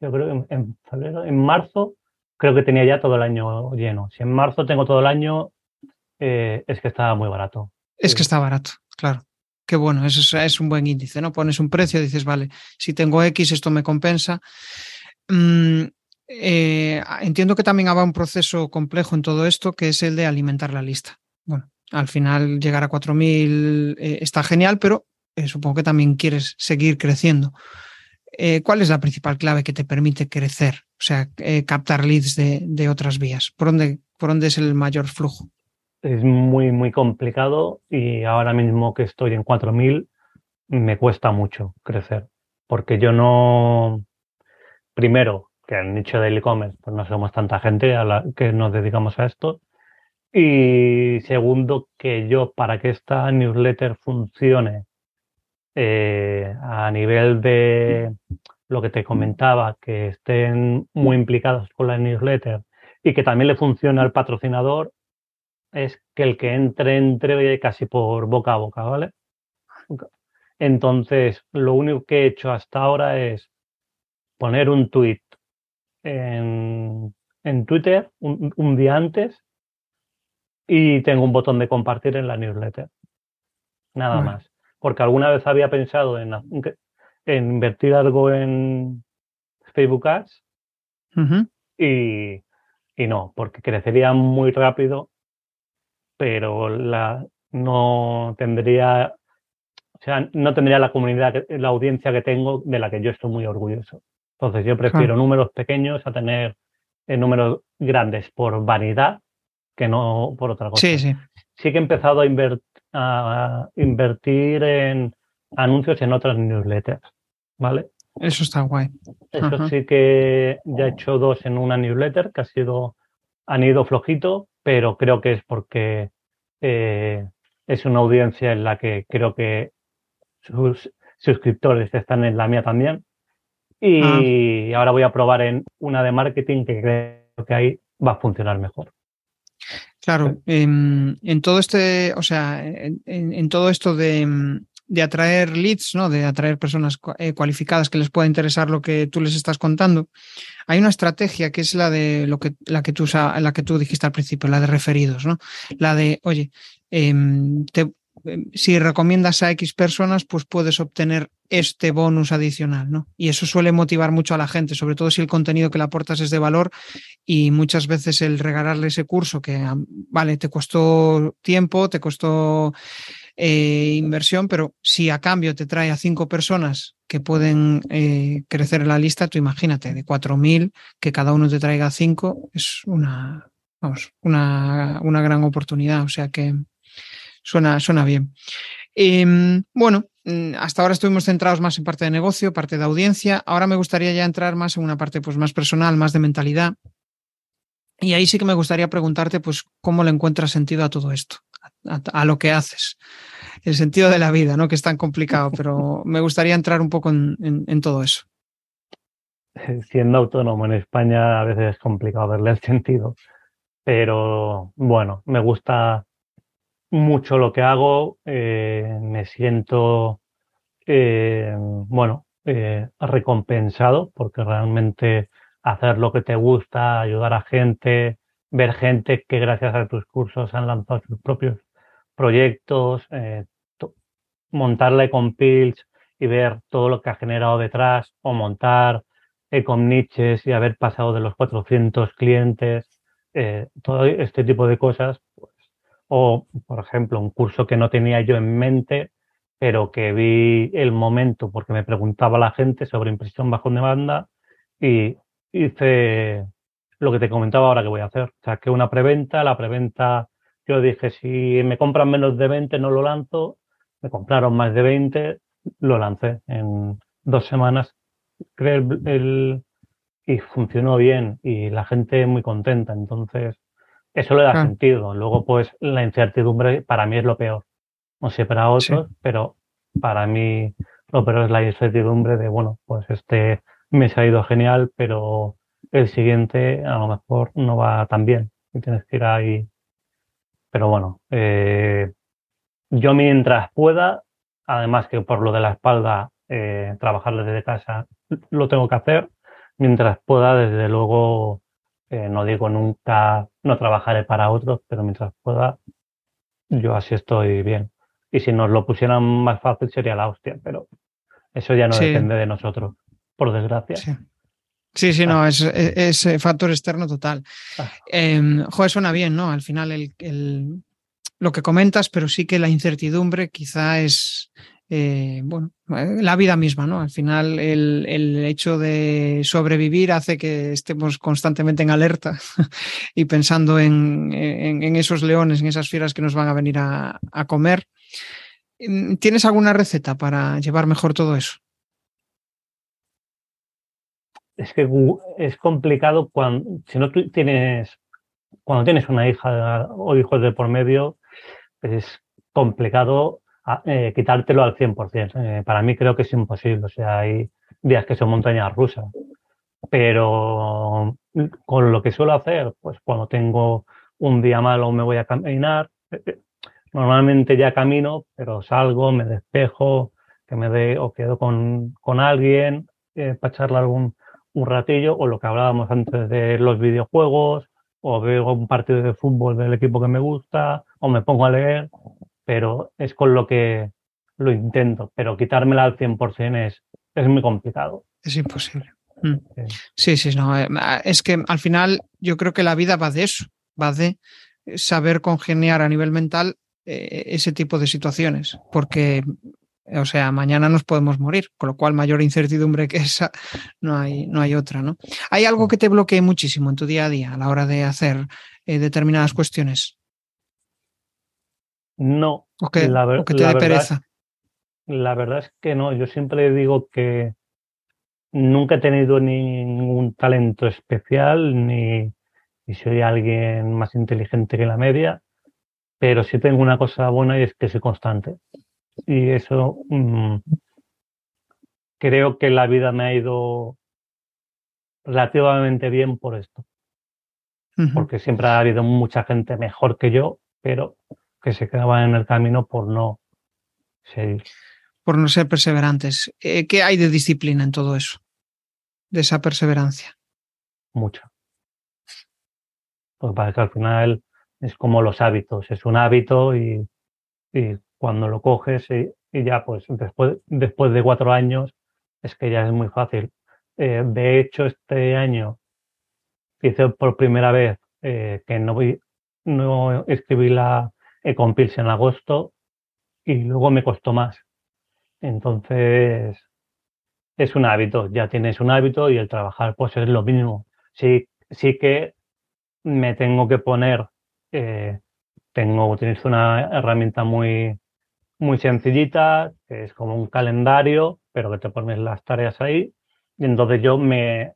yo creo que en, en febrero, en marzo, creo que tenía ya todo el año lleno. Si en marzo tengo todo el año, eh, es que estaba muy barato. Es que está barato, claro. Qué bueno, eso es, es un buen índice, ¿no? Pones un precio, dices, vale, si tengo X, esto me compensa. Mm, eh, entiendo que también habrá un proceso complejo en todo esto, que es el de alimentar la lista. Bueno, al final llegar a 4.000 eh, está genial, pero eh, supongo que también quieres seguir creciendo. Eh, ¿Cuál es la principal clave que te permite crecer? O sea, captar leads de, de otras vías. ¿Por dónde, ¿Por dónde es el mayor flujo? es muy, muy complicado y ahora mismo que estoy en 4.000 me cuesta mucho crecer porque yo no, primero, que el nicho del e-commerce, pues no somos tanta gente que nos dedicamos a esto y segundo, que yo para que esta newsletter funcione eh, a nivel de lo que te comentaba, que estén muy implicados con la newsletter y que también le funcione al patrocinador, es que el que entre, entre casi por boca a boca, ¿vale? Entonces, lo único que he hecho hasta ahora es poner un tweet en, en Twitter un, un, día antes y tengo un botón de compartir en la newsletter. Nada Bueno. más. Porque alguna vez había pensado en, en invertir algo en Facebook Ads y, y no, porque crecería muy rápido, pero la, no tendría, o sea, no tendría la comunidad, la audiencia que tengo, de la que yo estoy muy orgulloso. Entonces yo prefiero números pequeños a tener eh, números grandes por vanidad que no por otra cosa. Sí, sí. Sí que he empezado a, invertir en anuncios en otras newsletters, ¿vale? Eso está guay. Eso sí que ya he hecho dos en una newsletter que ha sido, han ido flojito, pero creo que es porque eh, es una audiencia en la que creo que sus suscriptores están en la mía también. Y ah. ahora voy a probar en una de marketing que creo que ahí va a funcionar mejor. Claro, en, todo este, o sea, en, todo esto de, atraer leads, ¿no? De atraer personas eh, cualificadas que les pueda interesar lo que tú les estás contando, hay una estrategia que es la de lo que, la que tú, la que tú dijiste al principio, la de referidos, ¿no? La de, oye, em, em, si recomiendas a X personas, pues puedes obtener este bonus adicional, ¿no? Y eso suele motivar mucho a la gente, sobre todo si el contenido que le aportas es de valor y muchas veces el regalarle ese curso que, vale, te costó tiempo, te costó eh, inversión, pero si a cambio te trae a cinco personas que pueden eh, crecer en la lista, tú imagínate, de 4.000, que cada uno te traiga cinco, es una, vamos, una, una gran oportunidad, o sea que suena, suena bien. Em, bueno, mm, hasta ahora estuvimos centrados más en parte de negocio, parte de audiencia. Ahora me gustaría ya entrar más en una parte pues, más personal, más de mentalidad. Y ahí sí que me gustaría preguntarte, pues, cómo le encuentras sentido a todo esto, a, lo que haces, el sentido de la vida, ¿no? Que es tan complicado, pero me gustaría entrar un poco en, en todo eso. Siendo autónomo en España a veces es complicado verle el sentido, pero bueno, me gusta mucho lo que hago, eh, me siento, eh, bueno, eh, recompensado porque realmente hacer lo que te gusta, ayudar a gente, ver gente que gracias a tus cursos han lanzado sus propios proyectos, montarle con Pills y ver todo lo que ha generado detrás o montar con niches y haber pasado de los 400 clientes, todo este tipo de cosas, o, por ejemplo, un curso que no tenía yo en mente, pero que vi el momento porque me preguntaba la gente sobre impresión bajo demanda y hice lo que te comentaba ahora que voy a hacer. O sea, que una preventa, la preventa, yo dije, si me compran menos de 20 no lo lanzo, me compraron más de 20, lo lancé en dos semanas. Creo el, y funcionó bien y la gente muy contenta. Entonces, eso le da sentido. Luego, pues, la incertidumbre para mí es lo peor. No sé para otros, pero para mí lo peor es la incertidumbre de, bueno, pues este mes ha ido genial, pero el siguiente a lo mejor no va tan bien y tienes que ir ahí. Pero bueno, eh, yo mientras pueda, además que por lo de la espalda, eh, trabajar desde casa, lo tengo que hacer. Mientras pueda, desde luego, no digo nunca, no trabajaré para otros, pero mientras pueda, yo así estoy bien. Y si nos lo pusieran más fácil sería la hostia, pero eso ya no depende de nosotros, por desgracia. Sí. Sí, no, ah. es, es, factor externo total. Ah. Em, joder, suena bien, ¿no? Al final el, lo que comentas, pero sí que la incertidumbre quizá es, eh, bueno, eh, la vida misma, ¿no? Al final el, hecho de sobrevivir hace que estemos constantemente en alerta y pensando en, esos leones, en esas fieras que nos van a venir a, comer. Mm, ¿Tienes alguna receta para llevar mejor todo eso? Es que es complicado cuando, si no tienes, cuando tienes una hija o hijos de por medio, es complicado eh, quitártelo al 100%. Eh, para mí creo que es imposible. O sea, hay días que son montañas rusas. Pero con lo que suelo hacer, pues cuando tengo un día malo me voy a caminar. Eh, normalmente ya camino, pero salgo, me despejo, que me dé o quedo con, con alguien para charlar algún un ratillo, o lo que hablábamos antes de los videojuegos, o veo un partido de fútbol del equipo que me gusta, o me pongo a leer pero es con lo que lo intento, pero quitármela al 100% es, es muy complicado. Es imposible. Mm. Sí, sí, no. Eh, es que al final yo creo que la vida va de eso, va de saber congeniar a nivel mental eh, ese tipo de situaciones, porque O sea, mañana nos podemos morir, con lo cual mayor incertidumbre que esa no hay, no hay otra, ¿no? ¿Hay algo que te bloquee muchísimo en tu día a día a la hora de hacer eh, determinadas cuestiones? No. ¿O que, la te dé pereza? La verdad es que no. Yo siempre digo que nunca he tenido ningún talento especial, ni, soy alguien más inteligente que la media, pero sí tengo una cosa buena y es que soy constante. Y eso mm, creo que la vida me ha ido relativamente bien por esto. Porque siempre ha habido mucha gente mejor que yo, pero que se quedaba en el camino por no seguir. Por no ser perseverantes. Eh, ¿Qué hay de disciplina en todo eso? De esa perseverancia. Mucho. Porque parece que al final es como los hábitos. Es un hábito y, y cuando lo coges y, ya pues después, después de cuatro años es que ya es muy fácil. Eh, de hecho, este año hice por primera vez eh, que no, voy, no escribí la Ecompils en agosto y luego me costó más. Entonces, es un hábito, ya tienes un hábito y el trabajar pues es lo mínimo. Sí, sí que me tengo que poner, eh, tengo, utilizo una herramienta muy, muy sencillita, que es como un calendario, pero que te pones las tareas ahí. Y entonces yo me,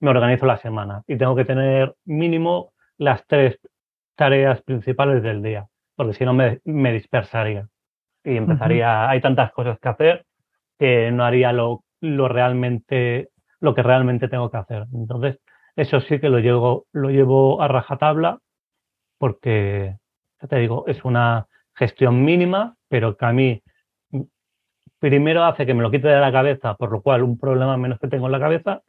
me organizo la semana y tengo que tener mínimo las tres tareas principales del día, porque si no me, me dispersaría. Y empezaría, hay tantas cosas que hacer que no haría lo, lo realmente, lo que realmente tengo que hacer. Entonces, eso sí que lo llevo, lo llevo a rajatabla porque, ya te digo, es una gestión mínima, pero que a mí primero hace que me lo quite de la cabeza, por lo cual un problema menos que tengo en la cabeza,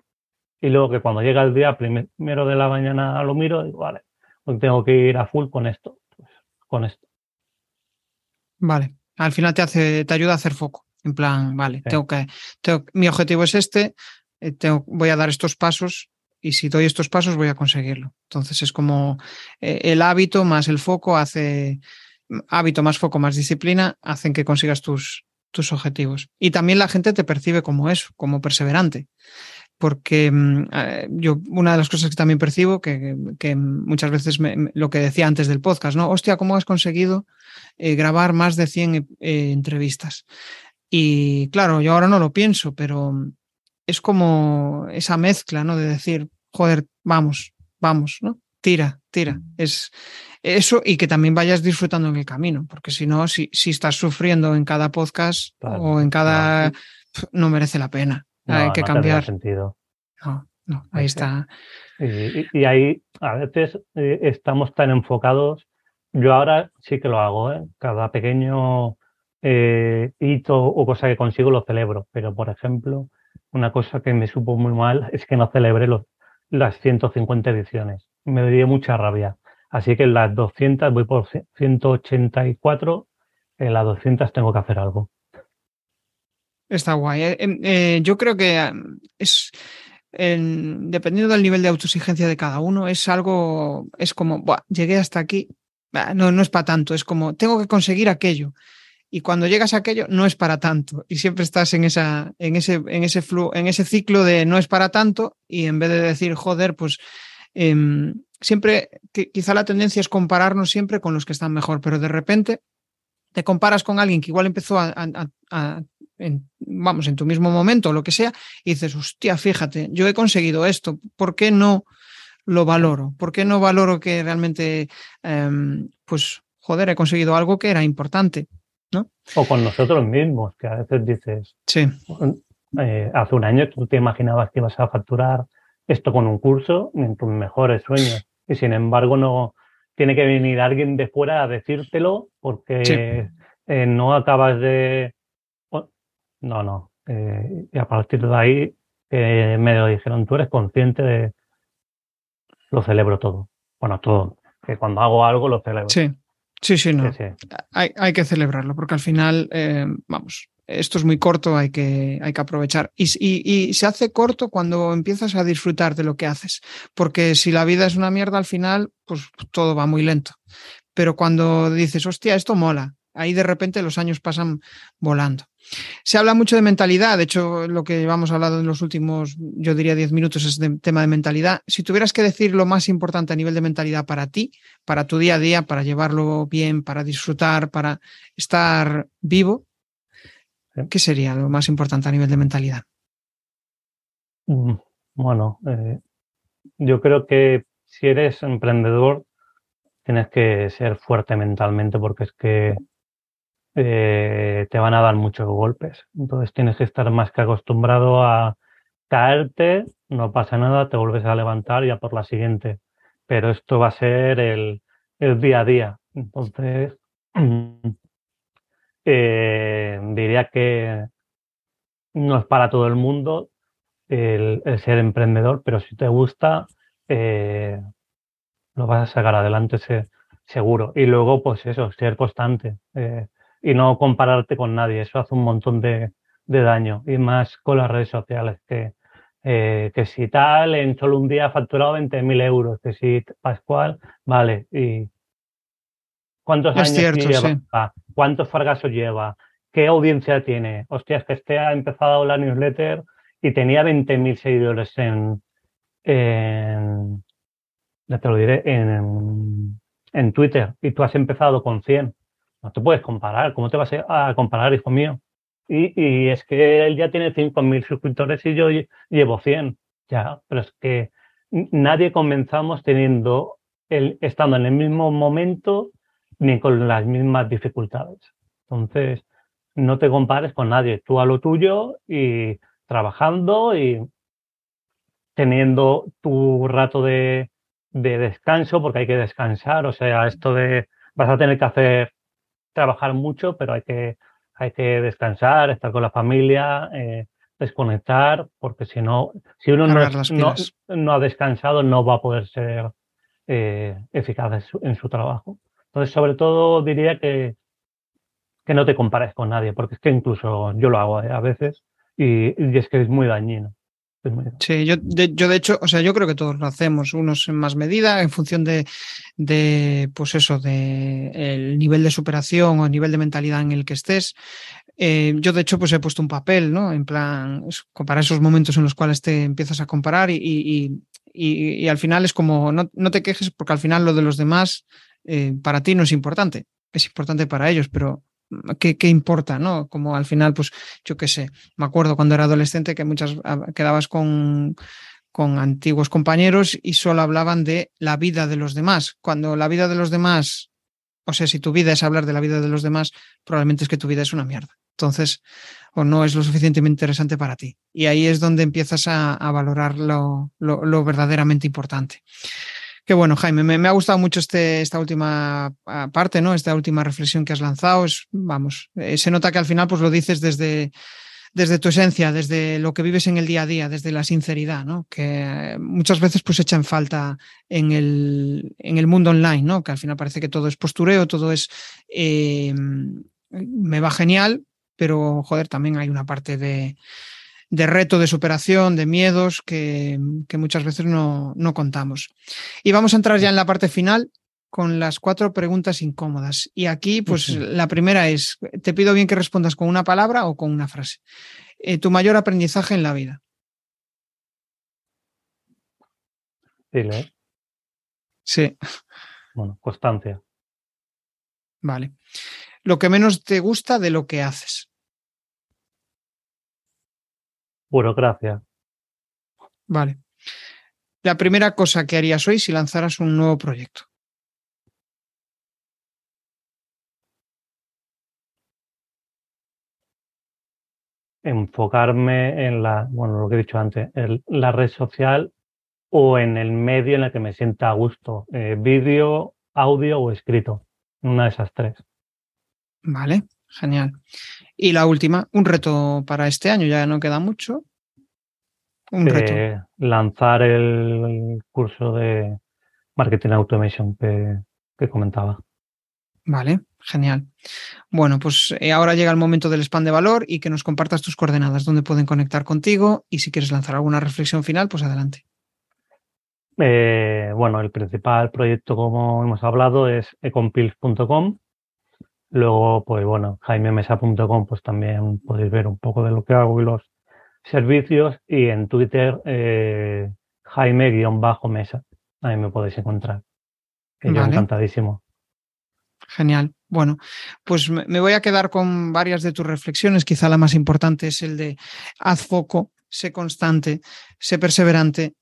y luego que cuando llega el día primero de la mañana lo miro y digo, vale, pues tengo que ir a full con esto, con esto. Vale, al final te hace, te ayuda a hacer foco. En plan, vale, tengo que, mi objetivo es este, eh, tengo, voy a dar estos pasos y si doy estos pasos voy a conseguirlo. Entonces es como eh, el hábito más el foco hace, hábito más foco más disciplina hacen que consigas tus, tus objetivos. Y también la gente te percibe como eso, como perseverante. Porque mm, eh, yo, una de las cosas que también percibo, que, que muchas veces lo que decía antes del podcast, ¿no? Hostia, ¿cómo has conseguido grabar más de 100 entrevistas? Y claro, yo ahora no lo pienso, pero es como esa mezcla, ¿no? De decir, joder, vamos, vamos, ¿no? Tira, tira. Es eso y que también vayas disfrutando en el camino, porque si no, si, si estás sufriendo en cada podcast o en cada... No, merece la pena. Hay que cambiar. Sentido. No, no, ahí está. Y, ahí a veces eh, estamos tan enfocados. Yo ahora sí que lo hago, ¿eh? Cada pequeño eh, hito o cosa que consigo lo celebro. Pero, por ejemplo, una cosa que me supo muy mal es que no celebré los, las 150 ediciones. Me dio mucha rabia. Así que en las 200 voy por 184, en las 200 tengo que hacer algo. Está guay. Eh, em, eh, yo creo que em, es, dependiendo del nivel de autoexigencia de cada uno, es algo, es como, llegué hasta aquí, no, no es para tanto, es como, tengo que conseguir aquello y cuando llegas a aquello no es para tanto. Y siempre estás en esa en ese en ese en ese ciclo de no es para tanto y en vez de decir joder pues em, siempre quizá la tendencia es compararnos siempre con los que están mejor pero de repente te comparas con alguien que igual empezó a, en, vamos en tu mismo momento o lo que sea y dices hostia fíjate yo he conseguido esto ¿por qué no lo valoro? ¿Por qué no valoro que realmente em, pues joder he conseguido algo que era importante o con nosotros mismos, que a veces dices, sí. Eh, hace un año tú te imaginabas que ibas a facturar esto con un curso en tus mejores sueños. Y sin embargo, no tiene que venir alguien de fuera a decírtelo porque eh, no acabas de. No, no. Eh, y a partir de ahí me lo dijeron, tú eres consciente de. Lo celebro todo. Bueno, todo. Que cuando hago algo lo celebro. Sí. Sí, sí, no. Hay, hay, que celebrarlo porque al final, eh, vamos, esto es muy corto, hay que, hay que aprovechar. Y, y, se hace corto cuando empiezas a disfrutar de lo que haces, porque si la vida es una mierda al final, pues todo va muy lento. Pero cuando dices, hostia, esto mola, ahí de repente los años pasan volando. Se habla mucho de mentalidad, de hecho lo que hemos hablado en los últimos, yo diría 10 minutos es de tema de mentalidad. Si tuvieras que decir lo más importante a nivel de mentalidad para ti, para tu día a día, para llevarlo bien, para disfrutar, para estar vivo, ¿qué sería lo más importante a nivel de mentalidad? Mm, bueno, eh, yo creo que si eres emprendedor, tienes que ser fuerte mentalmente porque es que eh, te van a dar muchos golpes. Entonces tienes que estar más que acostumbrado a caerte, no pasa nada, te vuelves a levantar ya por la siguiente. Pero esto va a ser el, día a día. Entonces, eh, diría que no es para todo el mundo el, ser emprendedor, pero si te gusta, eh, lo vas a sacar adelante seguro. Y luego, pues eso, ser constante y no compararte con nadie. Eso hace un montón de, daño. Y más con las redes sociales, que, eh, que si tal, en solo un día ha facturado 20.000 euros, que si Pascual, vale. ¿Y cuántos años lleva? ¿Cuántos fracasos lleva? ¿Qué audiencia tiene? Hostias, que este ha empezado la newsletter y tenía 20.000 seguidores en, en, ya te lo diré, en, en Twitter y tú has empezado con 100. No te puedes comparar. ¿Cómo te vas a comparar, hijo mío? Y, y es que él ya tiene 5.000 suscriptores y yo llevo 100. Ya, pero es que nadie comenzamos teniendo, el, estando en el mismo momento ni con las mismas dificultades. Entonces, no te compares con nadie. Tú a lo tuyo y trabajando y teniendo tu rato de, de descanso, porque hay que descansar, o sea, esto de vas a tener que hacer, trabajar mucho, pero hay que, hay que descansar, estar con la familia, eh, desconectar, porque si no, si uno no, no, ha descansado, no va a poder ser eh, eficaz en su, trabajo. Entonces, sobre todo diría que, que no te compares con nadie, porque es que incluso yo lo hago eh, a veces y, y es que es muy dañino. Sí, yo de, yo de hecho, o sea, yo creo que todos lo hacemos, unos en más medida, en función de, de pues eso, de el nivel de superación o el nivel de mentalidad en el que estés. Eh, yo de hecho, pues he puesto un papel, ¿no? En plan, para esos momentos en los cuales te empiezas a comparar y, y, y, al final es como, no, no, te quejes porque al final lo de los demás eh, para ti no es importante, es importante para ellos, pero ¿Qué, ¿qué, importa, ¿no? Como al final, pues yo qué sé, me acuerdo cuando era adolescente que muchas ah, quedabas con, con antiguos compañeros y solo hablaban de la vida de los demás. Cuando la vida de los demás, o sea, si tu vida es hablar de la vida de los demás, probablemente es que tu vida es una mierda. Entonces, o no es lo suficientemente interesante para ti. Y ahí es donde empiezas a, a valorar lo, lo, lo verdaderamente importante. Qué bueno, Jaime. Me, ha gustado mucho este, esta última ah, parte, ¿no? Esta última reflexión que has lanzado. Es, vamos, eh, se nota que al final pues lo dices desde, desde tu esencia, desde lo que vives en el día a día, desde la sinceridad, ¿no? Que muchas veces pues echa en falta en el, en el mundo online, ¿no? Que al final parece que todo es postureo, todo es eh, me va genial, pero joder, también hay una parte de, de reto, de superación, de miedos que, que muchas veces no, no, contamos. Y vamos a entrar ya en la parte final con las cuatro preguntas incómodas. Y aquí, pues la primera es, te pido bien que respondas con una palabra o con una frase. Eh, tu mayor aprendizaje en la vida. Dile. Sí. Bueno, constancia. Vale. Lo que menos te gusta de lo que haces burocracia. Vale. La primera cosa que harías hoy si lanzaras un nuevo proyecto. Enfocarme en la, bueno, lo que he dicho antes, la red social o en el medio en el que me sienta a gusto, eh, vídeo, audio o escrito, una de esas tres. Vale. Genial. Y la última, un reto para este año, ya no queda mucho. Un eh, reto. Lanzar el curso de Marketing Automation que, que comentaba. Vale, genial. Bueno, pues eh, ahora llega el momento del spam de valor y que nos compartas tus coordenadas, donde pueden conectar contigo y si quieres lanzar alguna reflexión final, pues adelante. Eh, bueno, el principal proyecto, como hemos hablado, es ecompills.com Luego, pues bueno, jaimemesa.com, pues también podéis ver un poco de lo que hago y los servicios. Y en Twitter, eh, Jaime-Mesa. Ahí me podéis encontrar. Que yo encantadísimo. Genial. Bueno, pues me voy a quedar con varias de tus reflexiones. Quizá la más importante es el de haz foco, sé constante, sé perseverante,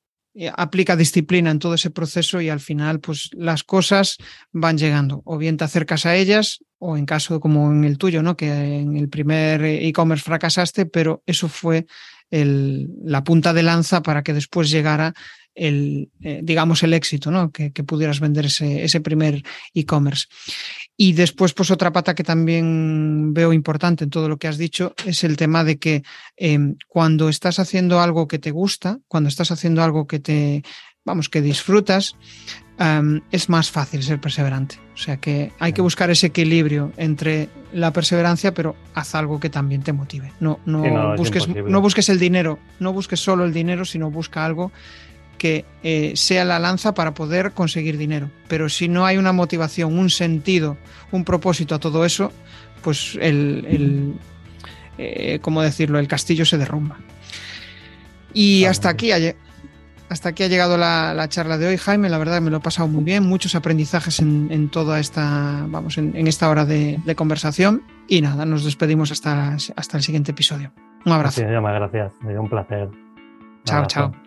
aplica disciplina en todo ese proceso y al final pues las cosas van llegando o bien te acercas a ellas o en caso como en el tuyo, ¿no? que en el primer e-commerce fracasaste, pero eso fue el, la punta de lanza para que después llegara el, eh, digamos, el éxito, ¿no? Que, pudieras vender ese, ese primer e-commerce. Y después, pues otra pata que también veo importante en todo lo que has dicho es el tema de que em, cuando estás haciendo algo que te gusta, cuando estás haciendo algo que te, vamos, que disfrutas, es más fácil ser perseverante. O sea que hay que buscar ese equilibrio entre la perseverancia, pero haz algo que también te motive. No, no, busques, no busques el dinero, no busques solo el dinero, sino busca algo que eh, sea la lanza para poder conseguir dinero. Pero si no hay una motivación, un sentido, un propósito a todo eso, pues el, el eh, ¿cómo decirlo? El castillo se derrumba. Y hasta aquí, hasta aquí ha llegado la, charla de hoy, Jaime. La verdad me lo he pasado muy bien, muchos aprendizajes en, toda esta, vamos, en, esta hora de, conversación. Y nada, nos despedimos hasta, hasta el siguiente episodio. Un abrazo. gracias. Me dio un placer. chao, chao.